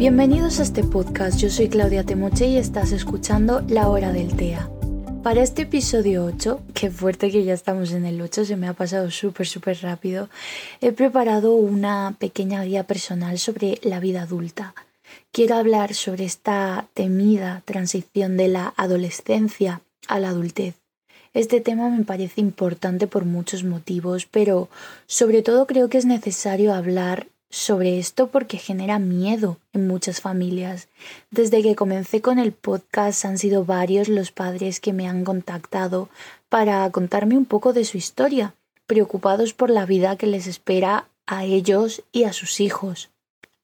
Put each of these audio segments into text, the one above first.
Bienvenidos a este podcast, yo soy Claudia Temoche y estás escuchando La Hora del TEA. Para este episodio 8, qué fuerte que ya estamos en el 8, se me ha pasado súper, súper rápido, he preparado una pequeña guía personal sobre la vida adulta. Quiero hablar sobre esta temida transición de la adolescencia a la adultez. Este tema me parece importante por muchos motivos, pero sobre todo creo que es necesario hablar sobre esto porque genera miedo en muchas familias. Desde que comencé con el podcast han sido varios los padres que me han contactado para contarme un poco de su historia, preocupados por la vida que les espera a ellos y a sus hijos.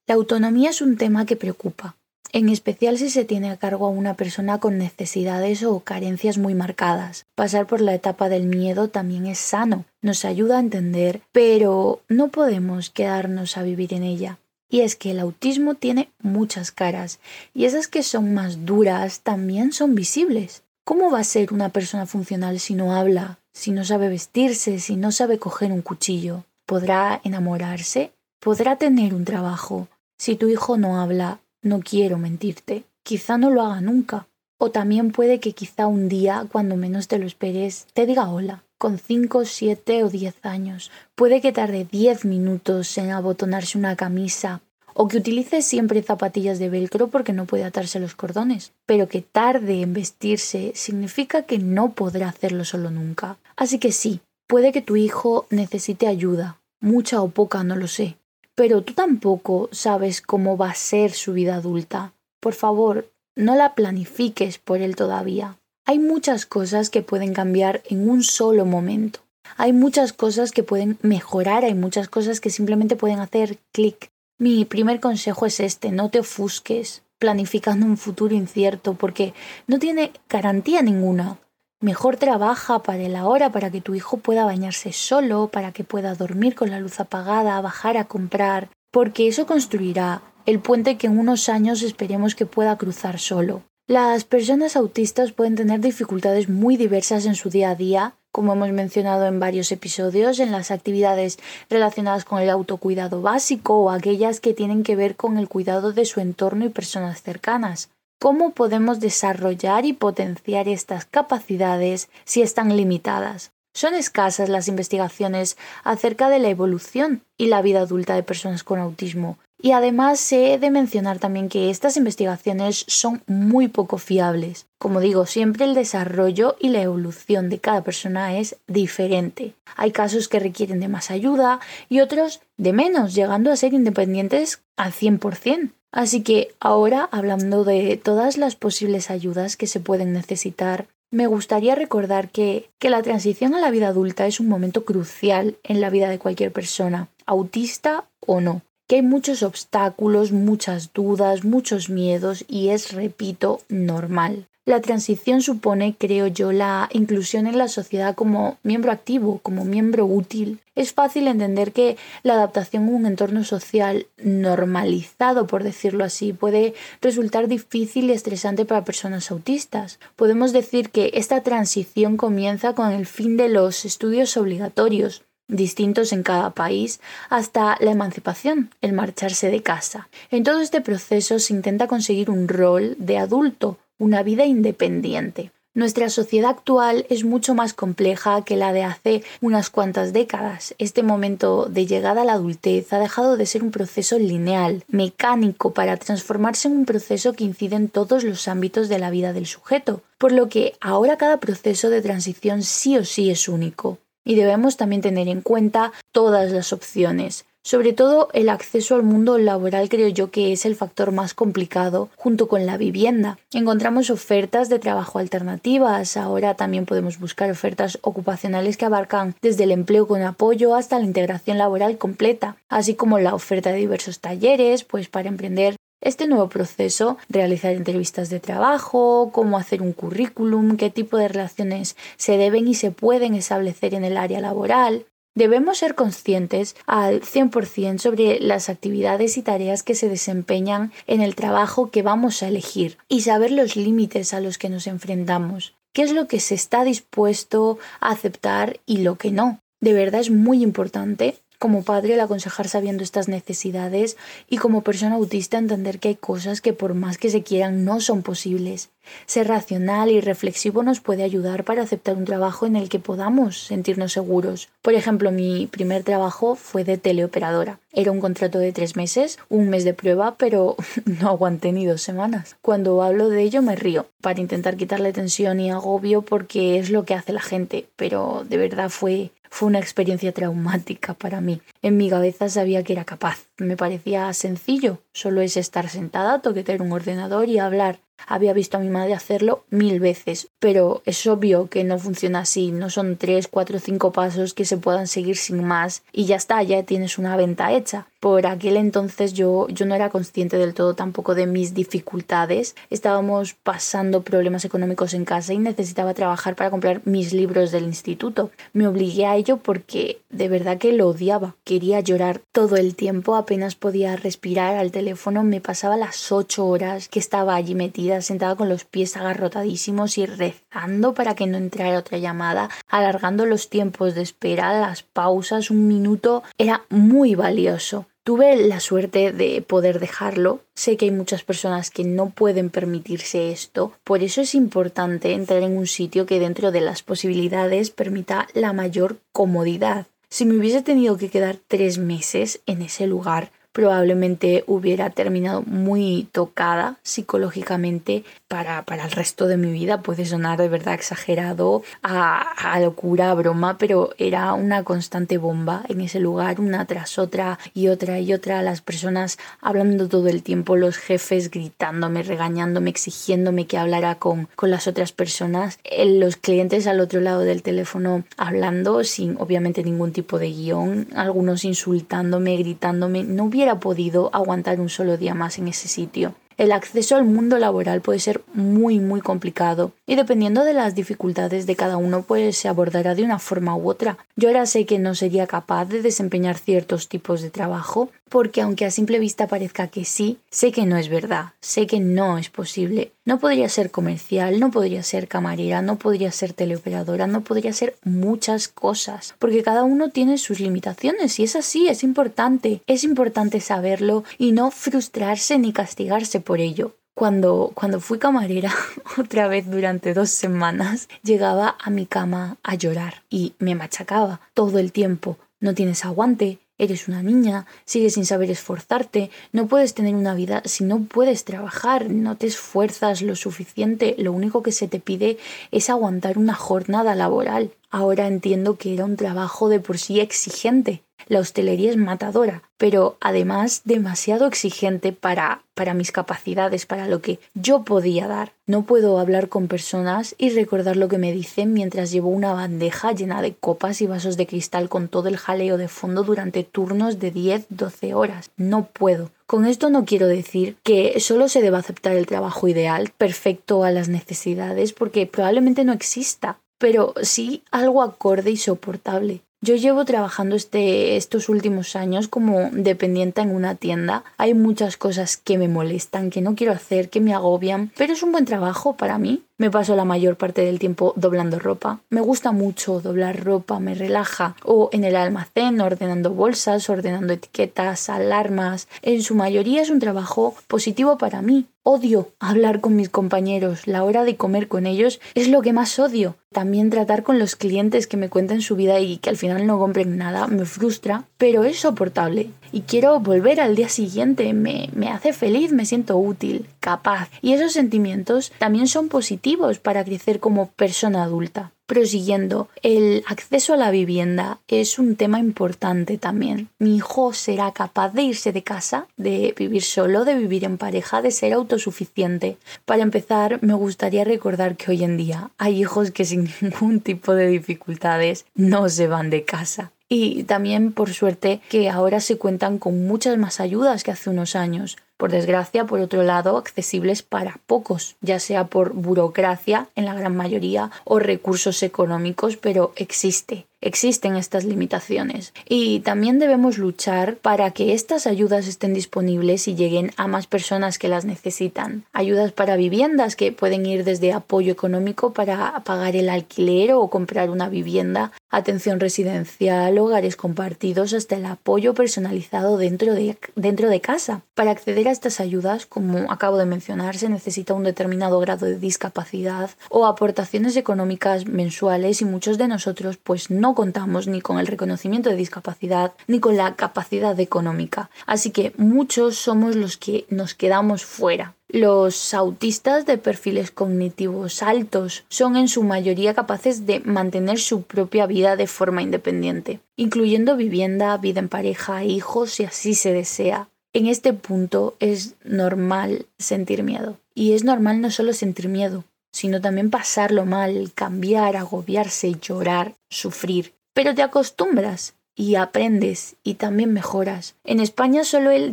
La autonomía es un tema que preocupa, en especial si se tiene a cargo a una persona con necesidades o carencias muy marcadas. Pasar por la etapa del miedo también es sano, nos ayuda a entender, pero no podemos quedarnos a vivir en ella. Y es que el autismo tiene muchas caras, y esas que son más duras también son visibles. ¿Cómo va a ser una persona funcional si no habla, si no sabe vestirse, si no sabe coger un cuchillo? ¿Podrá enamorarse? ¿Podrá tener un trabajo? Si tu hijo no habla, no quiero mentirte. Quizá no lo haga nunca. O también puede que quizá un día, cuando menos te lo esperes, te diga hola. Con cinco, siete o diez años. Puede que tarde diez minutos en abotonarse una camisa o que utilice siempre zapatillas de velcro porque no puede atarse los cordones. Pero que tarde en vestirse significa que no podrá hacerlo solo nunca. Así que sí, puede que tu hijo necesite ayuda, mucha o poca, no lo sé, pero tú tampoco sabes cómo va a ser su vida adulta. Por favor, no la planifiques por él todavía. Hay muchas cosas que pueden cambiar en un solo momento. Hay muchas cosas que pueden mejorar, hay muchas cosas que simplemente pueden hacer clic. Mi primer consejo es este, no te ofusques planificando un futuro incierto porque no tiene garantía ninguna. Mejor trabaja para el ahora, para que tu hijo pueda bañarse solo, para que pueda dormir con la luz apagada, bajar a comprar, porque eso construirá el puente que en unos años esperemos que pueda cruzar solo. Las personas autistas pueden tener dificultades muy diversas en su día a día, como hemos mencionado en varios episodios, en las actividades relacionadas con el autocuidado básico o aquellas que tienen que ver con el cuidado de su entorno y personas cercanas. ¿Cómo podemos desarrollar y potenciar estas capacidades si están limitadas? Son escasas las investigaciones acerca de la evolución y la vida adulta de personas con autismo. Y además se he de mencionar también que estas investigaciones son muy poco fiables. Como digo, siempre el desarrollo y la evolución de cada persona es diferente. Hay casos que requieren de más ayuda y otros de menos, llegando a ser independientes al 100%. Así que ahora, hablando de todas las posibles ayudas que se pueden necesitar, me gustaría recordar que, que la transición a la vida adulta es un momento crucial en la vida de cualquier persona, autista o no que hay muchos obstáculos, muchas dudas, muchos miedos y es, repito, normal. La transición supone, creo yo, la inclusión en la sociedad como miembro activo, como miembro útil. Es fácil entender que la adaptación a un entorno social normalizado, por decirlo así, puede resultar difícil y estresante para personas autistas. Podemos decir que esta transición comienza con el fin de los estudios obligatorios, distintos en cada país, hasta la emancipación, el marcharse de casa. En todo este proceso se intenta conseguir un rol de adulto, una vida independiente. Nuestra sociedad actual es mucho más compleja que la de hace unas cuantas décadas. Este momento de llegada a la adultez ha dejado de ser un proceso lineal, mecánico, para transformarse en un proceso que incide en todos los ámbitos de la vida del sujeto, por lo que ahora cada proceso de transición sí o sí es único. Y debemos también tener en cuenta todas las opciones, sobre todo el acceso al mundo laboral creo yo que es el factor más complicado junto con la vivienda. Encontramos ofertas de trabajo alternativas, ahora también podemos buscar ofertas ocupacionales que abarcan desde el empleo con apoyo hasta la integración laboral completa, así como la oferta de diversos talleres, pues para emprender este nuevo proceso, realizar entrevistas de trabajo, cómo hacer un currículum, qué tipo de relaciones se deben y se pueden establecer en el área laboral, Debemos ser conscientes al 100% sobre las actividades y tareas que se desempeñan en el trabajo que vamos a elegir y saber los límites a los que nos enfrentamos, qué es lo que se está dispuesto a aceptar y lo que no. De verdad es muy importante como padre el aconsejar sabiendo estas necesidades y como persona autista entender que hay cosas que por más que se quieran no son posibles. Ser racional y reflexivo nos puede ayudar para aceptar un trabajo en el que podamos sentirnos seguros. Por ejemplo, mi primer trabajo fue de teleoperadora. Era un contrato de tres meses, un mes de prueba, pero no aguanté ni dos semanas. Cuando hablo de ello me río, para intentar quitarle tensión y agobio porque es lo que hace la gente, pero de verdad fue fue una experiencia traumática para mí. En mi cabeza sabía que era capaz. Me parecía sencillo. Solo es estar sentada, toquetear un ordenador y hablar. Había visto a mi madre hacerlo mil veces, pero es obvio que no funciona así, no son tres, cuatro, cinco pasos que se puedan seguir sin más y ya está, ya tienes una venta hecha. Por aquel entonces yo, yo no era consciente del todo tampoco de mis dificultades. Estábamos pasando problemas económicos en casa y necesitaba trabajar para comprar mis libros del instituto. Me obligué a ello porque de verdad que lo odiaba. Quería llorar todo el tiempo, apenas podía respirar al teléfono, me pasaba las ocho horas que estaba allí metida, sentada con los pies agarrotadísimos y rezando para que no entrara otra llamada, alargando los tiempos de espera, las pausas, un minuto, era muy valioso. Tuve la suerte de poder dejarlo. Sé que hay muchas personas que no pueden permitirse esto. Por eso es importante entrar en un sitio que dentro de las posibilidades permita la mayor comodidad. Si me hubiese tenido que quedar tres meses en ese lugar, probablemente hubiera terminado muy tocada psicológicamente para, para, el resto de mi vida. Puede sonar de verdad exagerado, a, locura, a broma, pero era una constante bomba en ese lugar, una tras otra y otra y otra, las personas hablando todo el tiempo, los jefes gritándome, regañándome, exigiéndome que hablara con, con las otras personas, los clientes al otro lado del teléfono hablando sin obviamente ningún tipo de guion, algunos insultándome, gritándome, no hubiera podido aguantar un solo día más en ese sitio. El acceso al mundo laboral puede ser muy muy complicado y dependiendo de las dificultades de cada uno pues se abordará de una forma u otra. Yo ahora sé que no sería capaz de desempeñar ciertos tipos de trabajo porque aunque a simple vista parezca que sí, sé que no es verdad, sé que no es posible. No podría ser comercial, no podría ser camarera, no podría ser teleoperadora, no podría ser muchas cosas, porque cada uno tiene sus limitaciones y es así, es importante, es importante saberlo y no frustrarse ni castigarse por ello. Cuando, cuando fui camarera otra vez durante dos semanas, llegaba a mi cama a llorar y me machacaba todo el tiempo. No tienes aguante, Eres una niña, sigues sin saber esforzarte, no puedes tener una vida si no puedes trabajar, no te esfuerzas lo suficiente, lo único que se te pide es aguantar una jornada laboral. Ahora entiendo que era un trabajo de por sí exigente, la hostelería es matadora, pero además demasiado exigente para, para mis capacidades, para lo que yo podía dar. No puedo hablar con personas y recordar lo que me dicen mientras llevo una bandeja llena de copas y vasos de cristal con todo el jaleo de fondo durante turnos de 10-12 horas. No puedo. Con esto no quiero decir que solo se deba aceptar el trabajo ideal, perfecto a las necesidades, porque probablemente no exista, pero sí algo acorde y soportable. Yo llevo trabajando este, estos últimos años como dependiente en una tienda. Hay muchas cosas que me molestan, que no quiero hacer, que me agobian, pero es un buen trabajo para mí. Me paso la mayor parte del tiempo doblando ropa. Me gusta mucho doblar ropa, me relaja. O en el almacén ordenando bolsas, ordenando etiquetas, alarmas. En su mayoría es un trabajo positivo para mí. Odio hablar con mis compañeros. La hora de comer con ellos es lo que más odio. También tratar con los clientes que me cuenten su vida y que al final no compren nada me frustra, pero es soportable. Y quiero volver al día siguiente. Me, me hace feliz, me siento útil, capaz. Y esos sentimientos también son positivos para crecer como persona adulta. Prosiguiendo, el acceso a la vivienda es un tema importante también. Mi hijo será capaz de irse de casa, de vivir solo, de vivir en pareja, de ser autosuficiente. Para empezar, me gustaría recordar que hoy en día hay hijos que sin ningún tipo de dificultades no se van de casa. Y también, por suerte, que ahora se cuentan con muchas más ayudas que hace unos años. Por desgracia, por otro lado, accesibles para pocos, ya sea por burocracia en la gran mayoría o recursos económicos, pero existe. Existen estas limitaciones y también debemos luchar para que estas ayudas estén disponibles y lleguen a más personas que las necesitan. Ayudas para viviendas que pueden ir desde apoyo económico para pagar el alquiler o comprar una vivienda, atención residencial, hogares compartidos, hasta el apoyo personalizado dentro de, dentro de casa. Para acceder a estas ayudas, como acabo de mencionar, se necesita un determinado grado de discapacidad o aportaciones económicas mensuales y muchos de nosotros pues no contamos ni con el reconocimiento de discapacidad ni con la capacidad económica. Así que muchos somos los que nos quedamos fuera. Los autistas de perfiles cognitivos altos son en su mayoría capaces de mantener su propia vida de forma independiente, incluyendo vivienda, vida en pareja, hijos si así se desea. En este punto es normal sentir miedo. Y es normal no solo sentir miedo, sino también pasarlo mal, cambiar, agobiarse, llorar, sufrir. Pero te acostumbras y aprendes y también mejoras. En España solo el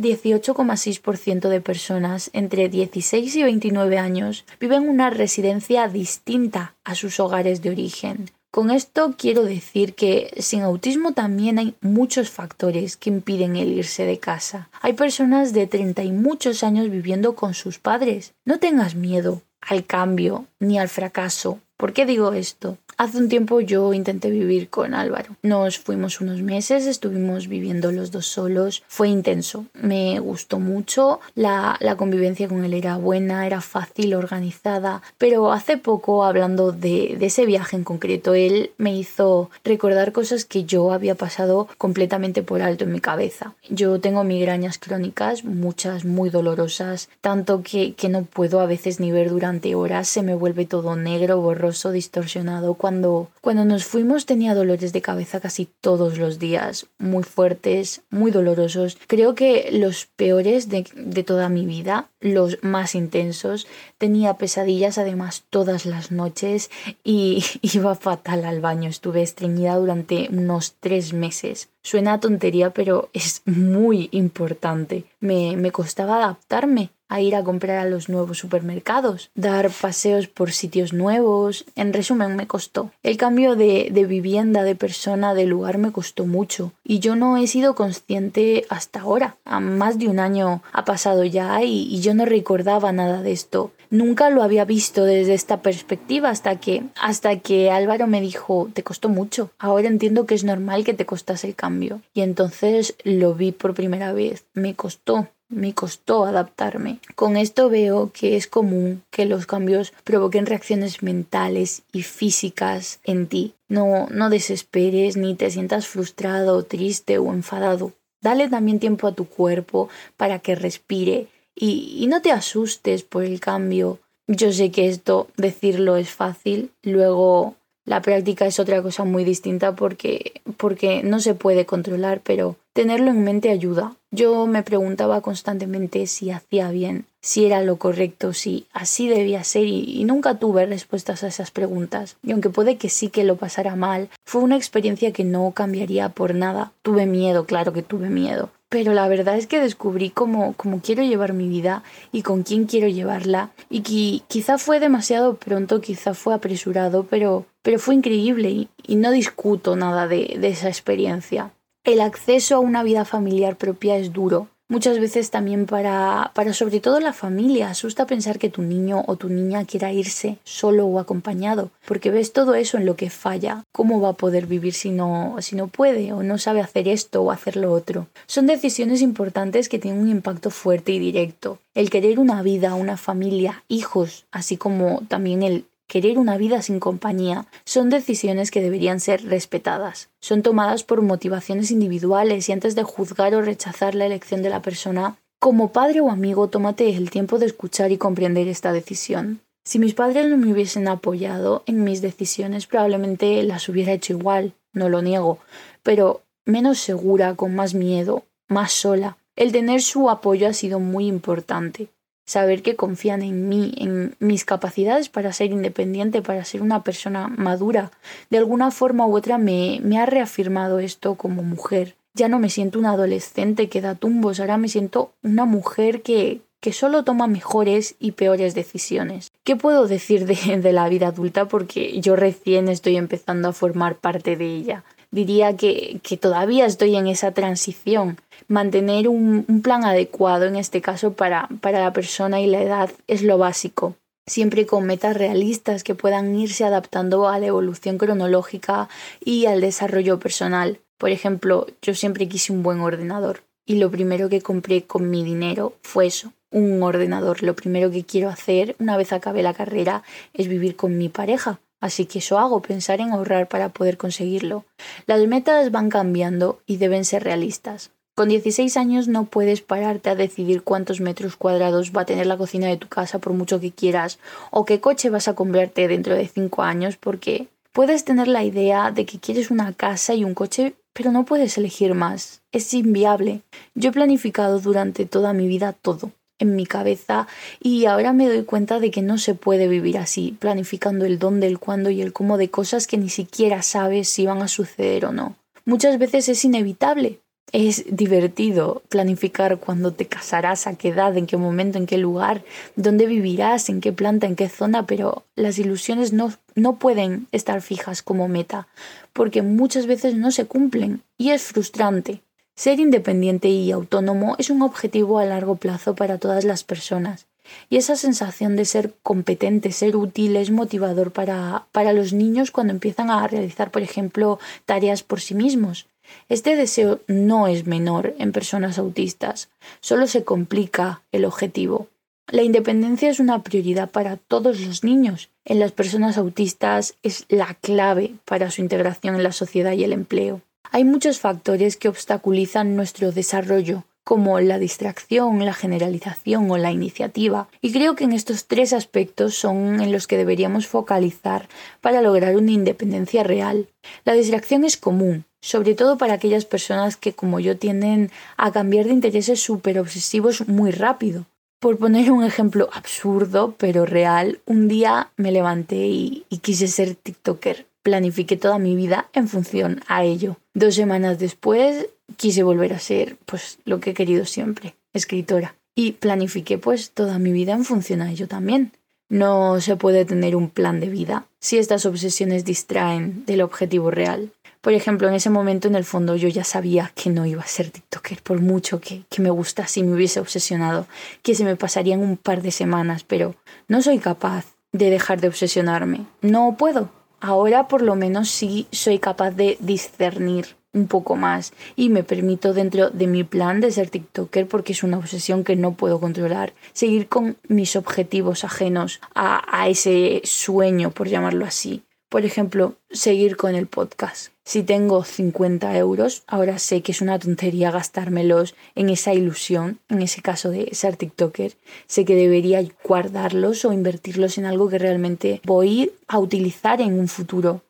18,6% de personas entre 16 y 29 años viven una residencia distinta a sus hogares de origen. Con esto quiero decir que sin autismo también hay muchos factores que impiden el irse de casa. Hay personas de 30 y muchos años viviendo con sus padres. No tengas miedo al cambio ni al fracaso. ¿Por qué digo esto? Hace un tiempo yo intenté vivir con Álvaro. Nos fuimos unos meses, estuvimos viviendo los dos solos. Fue intenso, me gustó mucho. La, convivencia con él era buena, era fácil, organizada. Pero hace poco, hablando de, de ese viaje en concreto, él me hizo recordar cosas que yo había pasado completamente por alto en mi cabeza. Yo tengo migrañas crónicas, muchas muy dolorosas, tanto que, que no puedo a veces ni ver durante horas. Se me vuelve todo negro, borroso, distorsionado cuando, cuando nos fuimos tenía dolores de cabeza casi todos los días, muy fuertes, muy dolorosos. Creo que los peores de, de toda mi vida, los más intensos. Tenía pesadillas además todas las noches y iba fatal al baño. Estuve estreñida durante unos tres meses. Suena tontería, pero es muy importante. Me, me costaba adaptarme ir a comprar a los nuevos supermercados, dar paseos por sitios nuevos. En resumen, me costó. El cambio de, vivienda, de persona, de lugar me costó mucho. Y yo no he sido consciente hasta ahora. Más de un año ha pasado ya y, y yo no recordaba nada de esto. Nunca lo había visto desde esta perspectiva hasta que, hasta que Álvaro me dijo, te costó mucho. Ahora entiendo que es normal que te costase el cambio. Y entonces lo vi por primera vez. Me costó me costó adaptarme. Con esto veo que es común que los cambios provoquen reacciones mentales y físicas en ti. No, no desesperes ni te sientas frustrado, triste o enfadado. Dale también tiempo a tu cuerpo para que respire y, y no te asustes por el cambio. Yo sé que esto decirlo es fácil, luego la práctica es otra cosa muy distinta porque, porque no se puede controlar, pero tenerlo en mente ayuda. Yo me preguntaba constantemente si hacía bien, si era lo correcto, si así debía ser y, nunca tuve respuestas a esas preguntas. Y aunque puede que sí que lo pasara mal, fue una experiencia que no cambiaría por nada. Tuve miedo, claro que tuve miedo, pero la verdad es que descubrí cómo, cómo quiero llevar mi vida y con quién quiero llevarla. Y quizá fue demasiado pronto, quizá fue apresurado, pero, pero fue increíble y, no discuto nada de esa experiencia. El acceso a una vida familiar propia es duro, Muchas veces también para, para sobre todo la familia asusta pensar que tu niño o tu niña quiera irse solo o acompañado, porque ves todo eso en lo que falla. ¿Cómo va a poder vivir si no, si no puede o no sabe hacer esto o hacer lo otro? Son decisiones importantes que tienen un impacto fuerte y directo. El querer una vida, una familia, hijos, así como también el querer una vida sin compañía, son decisiones que deberían ser respetadas. Son tomadas por motivaciones individuales y antes de juzgar o rechazar la elección de la persona, como padre o amigo, tómate el tiempo de escuchar y comprender esta decisión. Si mis padres no me hubiesen apoyado en mis decisiones, probablemente las hubiera hecho igual, no lo niego, pero menos segura, con más miedo, más sola. El tener su apoyo ha sido muy importante saber que confían en mí, en mis capacidades para ser independiente, para ser una persona madura. De alguna forma u otra me, me ha reafirmado esto como mujer. Ya no me siento una adolescente que da tumbos, ahora me siento una mujer que, que solo toma mejores y peores decisiones. ¿Qué puedo decir de, de, la vida adulta? Porque yo recién estoy empezando a formar parte de ella. Diría que, que todavía estoy en esa transición. Mantener un, un plan adecuado en este caso para, para la persona y la edad es lo básico siempre con metas realistas que puedan irse adaptando a la evolución cronológica y al desarrollo personal. Por ejemplo, yo siempre quise un buen ordenador y lo primero que compré con mi dinero fue eso, un ordenador. Lo primero que quiero hacer una vez acabe la carrera es vivir con mi pareja. Así que eso hago, pensar en ahorrar para poder conseguirlo. Las metas van cambiando y deben ser realistas. Con 16 años no puedes pararte a decidir cuántos metros cuadrados va a tener la cocina de tu casa por mucho que quieras o qué coche vas a comprarte dentro de 5 años porque puedes tener la idea de que quieres una casa y un coche pero no puedes elegir más. Es inviable. Yo he planificado durante toda mi vida todo en mi cabeza y ahora me doy cuenta de que no se puede vivir así, planificando el dónde, el cuándo y el cómo de cosas que ni siquiera sabes si van a suceder o no. Muchas veces es inevitable, es divertido planificar cuándo te casarás, a qué edad, en qué momento, en qué lugar, dónde vivirás, en qué planta, en qué zona, pero las ilusiones no, no pueden estar fijas como meta, porque muchas veces no se cumplen y es frustrante. Ser independiente y autónomo es un objetivo a largo plazo para todas las personas. Y esa sensación de ser competente, ser útil, es motivador para, para los niños cuando empiezan a realizar, por ejemplo, tareas por sí mismos. Este deseo no es menor en personas autistas, solo se complica el objetivo. La independencia es una prioridad para todos los niños. En las personas autistas es la clave para su integración en la sociedad y el empleo. Hay muchos factores que obstaculizan nuestro desarrollo, como la distracción, la generalización o la iniciativa. Y creo que en estos tres aspectos son en los que deberíamos focalizar para lograr una independencia real. La distracción es común, sobre todo para aquellas personas que como yo tienden a cambiar de intereses súper obsesivos muy rápido. Por poner un ejemplo absurdo pero real, un día me levanté y, y quise ser TikToker. Planifiqué toda mi vida en función a ello. Dos semanas después quise volver a ser pues lo que he querido siempre, escritora. Y planifiqué pues toda mi vida en función a ello también. No se puede tener un plan de vida si estas obsesiones distraen del objetivo real. Por ejemplo, en ese momento en el fondo yo ya sabía que no iba a ser TikToker, por mucho que, que me gustase y me hubiese obsesionado, que se me pasarían un par de semanas, pero no soy capaz de dejar de obsesionarme. No puedo. Ahora por lo menos sí soy capaz de discernir un poco más y me permito dentro de mi plan de ser TikToker porque es una obsesión que no puedo controlar, seguir con mis objetivos ajenos a, a ese sueño, por llamarlo así. Por ejemplo, seguir con el podcast. Si tengo 50 euros, ahora sé que es una tontería gastármelos en esa ilusión, en ese caso de ser TikToker. Sé que debería guardarlos o invertirlos en algo que realmente voy a utilizar en un futuro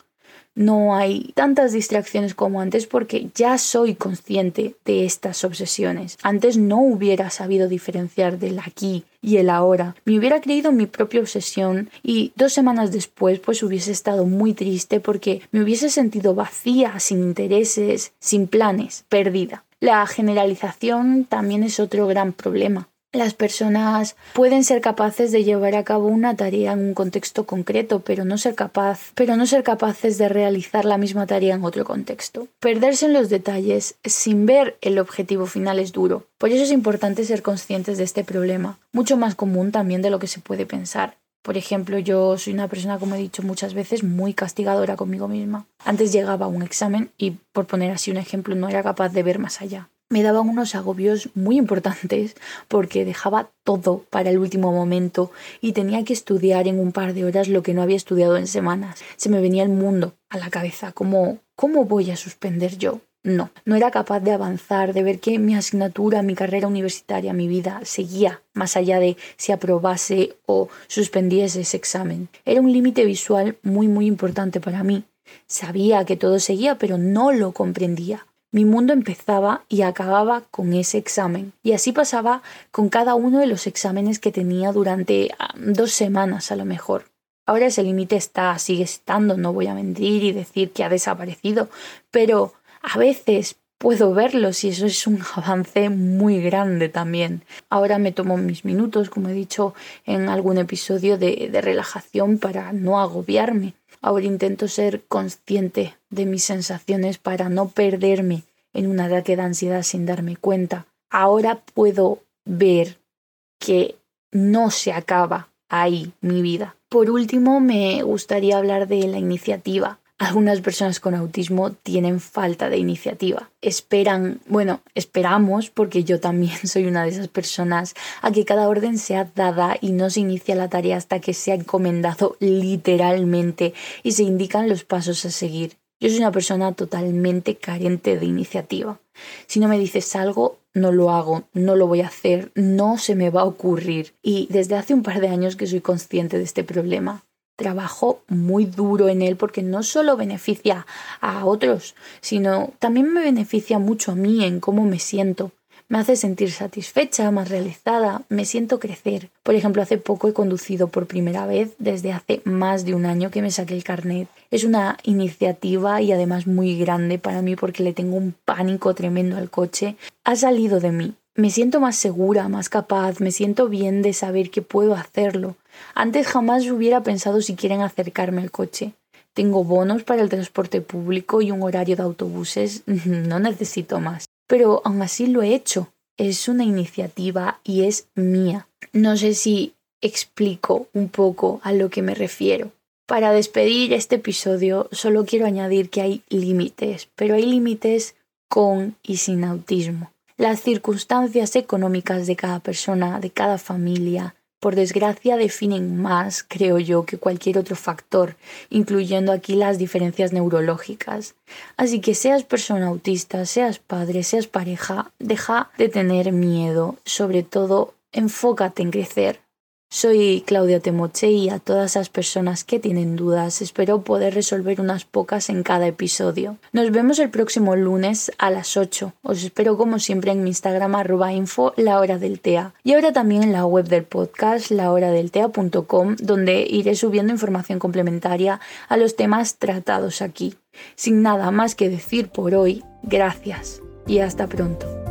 no hay tantas distracciones como antes porque ya soy consciente de estas obsesiones. Antes no hubiera sabido diferenciar del aquí y el ahora. Me hubiera creído mi propia obsesión y dos semanas después pues hubiese estado muy triste porque me hubiese sentido vacía, sin intereses, sin planes, perdida. La generalización también es otro gran problema las personas pueden ser capaces de llevar a cabo una tarea en un contexto concreto, pero no ser capaz, pero no ser capaces de realizar la misma tarea en otro contexto. Perderse en los detalles sin ver el objetivo final es duro. Por eso es importante ser conscientes de este problema, mucho más común también de lo que se puede pensar. Por ejemplo, yo soy una persona, como he dicho muchas veces, muy castigadora conmigo misma. Antes llegaba a un examen y, por poner así un ejemplo, no era capaz de ver más allá me daban unos agobios muy importantes porque dejaba todo para el último momento y tenía que estudiar en un par de horas lo que no había estudiado en semanas. Se me venía el mundo a la cabeza, como ¿cómo voy a suspender yo? No, no era capaz de avanzar, de ver que mi asignatura, mi carrera universitaria, mi vida seguía más allá de si aprobase o suspendiese ese examen. Era un límite visual muy muy importante para mí. Sabía que todo seguía, pero no lo comprendía. Mi mundo empezaba y acababa con ese examen. Y así pasaba con cada uno de los exámenes que tenía durante ah, dos semanas a lo mejor. Ahora ese límite está, sigue estando, no voy a mentir y decir que ha desaparecido, pero a veces puedo verlo y eso es un avance muy grande también. Ahora me tomo mis minutos, como he dicho en algún episodio, de relajación para no agobiarme. Ahora intento ser consciente de mis sensaciones para no perderme en un ataque de ansiedad sin darme cuenta. Ahora puedo ver que no se acaba ahí mi vida. Por último, me gustaría hablar de la iniciativa. Algunas personas con autismo tienen falta de iniciativa. Esperan, bueno, esperamos, porque yo también soy una de esas personas, a que cada orden sea dada y no se inicia la tarea hasta que sea encomendado literalmente y se indican los pasos a seguir. Yo soy una persona totalmente carente de iniciativa. Si no me dices algo, no lo hago, no lo voy a hacer, no se me va a ocurrir. Y desde hace un par de años que soy consciente de este problema. Trabajo muy duro en él porque no solo beneficia a otros, sino también me beneficia mucho a mí en cómo me siento me hace sentir satisfecha, más realizada, me siento crecer. Por ejemplo, hace poco he conducido por primera vez desde hace más de un año que me saqué el carnet. Es una iniciativa y además muy grande para mí porque le tengo un pánico tremendo al coche. Ha salido de mí. Me siento más segura, más capaz, me siento bien de saber que puedo hacerlo. Antes jamás hubiera pensado si quieren acercarme al coche. Tengo bonos para el transporte público y un horario de autobuses. No necesito más pero aún así lo he hecho. Es una iniciativa y es mía. No sé si explico un poco a lo que me refiero. Para despedir este episodio solo quiero añadir que hay límites, pero hay límites con y sin autismo. Las circunstancias económicas de cada persona, de cada familia, por desgracia definen más, creo yo, que cualquier otro factor, incluyendo aquí las diferencias neurológicas. Así que seas persona autista, seas padre, seas pareja, deja de tener miedo, sobre todo enfócate en crecer, soy Claudia Temoche y a todas esas personas que tienen dudas espero poder resolver unas pocas en cada episodio. Nos vemos el próximo lunes a las 8. Os espero como siempre en mi Instagram arroba info la hora del TEA y ahora también en la web del podcast lahoradeltea.com donde iré subiendo información complementaria a los temas tratados aquí. Sin nada más que decir por hoy, gracias y hasta pronto.